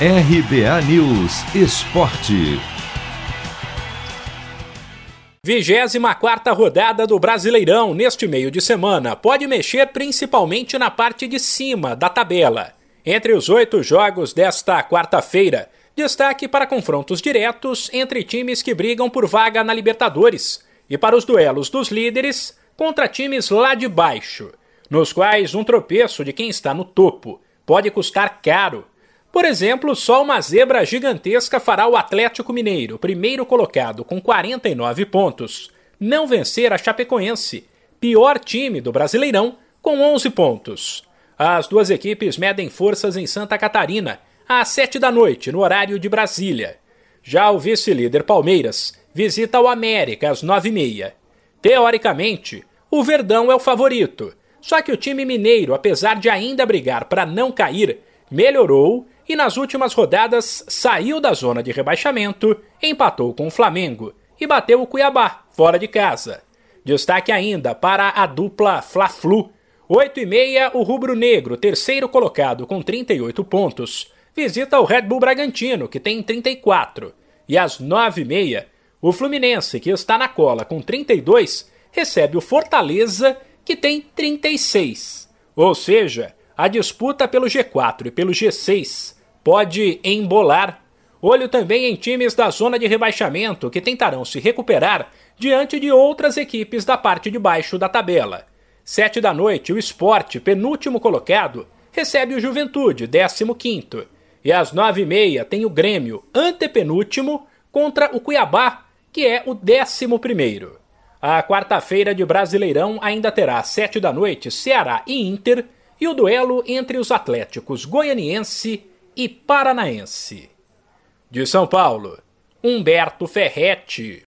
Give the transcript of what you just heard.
RBA News Esporte. 24 rodada do Brasileirão neste meio de semana pode mexer principalmente na parte de cima da tabela. Entre os oito jogos desta quarta-feira, destaque para confrontos diretos entre times que brigam por vaga na Libertadores e para os duelos dos líderes contra times lá de baixo, nos quais um tropeço de quem está no topo pode custar caro. Por exemplo, só uma zebra gigantesca fará o Atlético Mineiro, primeiro colocado com 49 pontos, não vencer a Chapecoense, pior time do Brasileirão, com 11 pontos. As duas equipes medem forças em Santa Catarina, às 7 da noite, no horário de Brasília. Já o vice-líder Palmeiras visita o América às 9h30. Teoricamente, o Verdão é o favorito, só que o time mineiro, apesar de ainda brigar para não cair, melhorou e nas últimas rodadas saiu da zona de rebaixamento, empatou com o Flamengo e bateu o Cuiabá, fora de casa. Destaque ainda para a dupla Fla-Flu. 8 e meia, o rubro-negro, terceiro colocado com 38 pontos, visita o Red Bull Bragantino, que tem 34. E às 9 e meia, o Fluminense, que está na cola com 32, recebe o Fortaleza que tem 36. Ou seja, a disputa pelo G4 e pelo G6 pode embolar. Olho também em times da zona de rebaixamento que tentarão se recuperar diante de outras equipes da parte de baixo da tabela. Sete da noite, o Esporte, penúltimo colocado, recebe o Juventude, 15 E às nove e meia tem o Grêmio, antepenúltimo, contra o Cuiabá, que é o décimo primeiro. A quarta-feira de Brasileirão ainda terá às sete da noite Ceará e Inter e o duelo entre os Atléticos Goianiense e Paranaense. De São Paulo, Humberto Ferretti.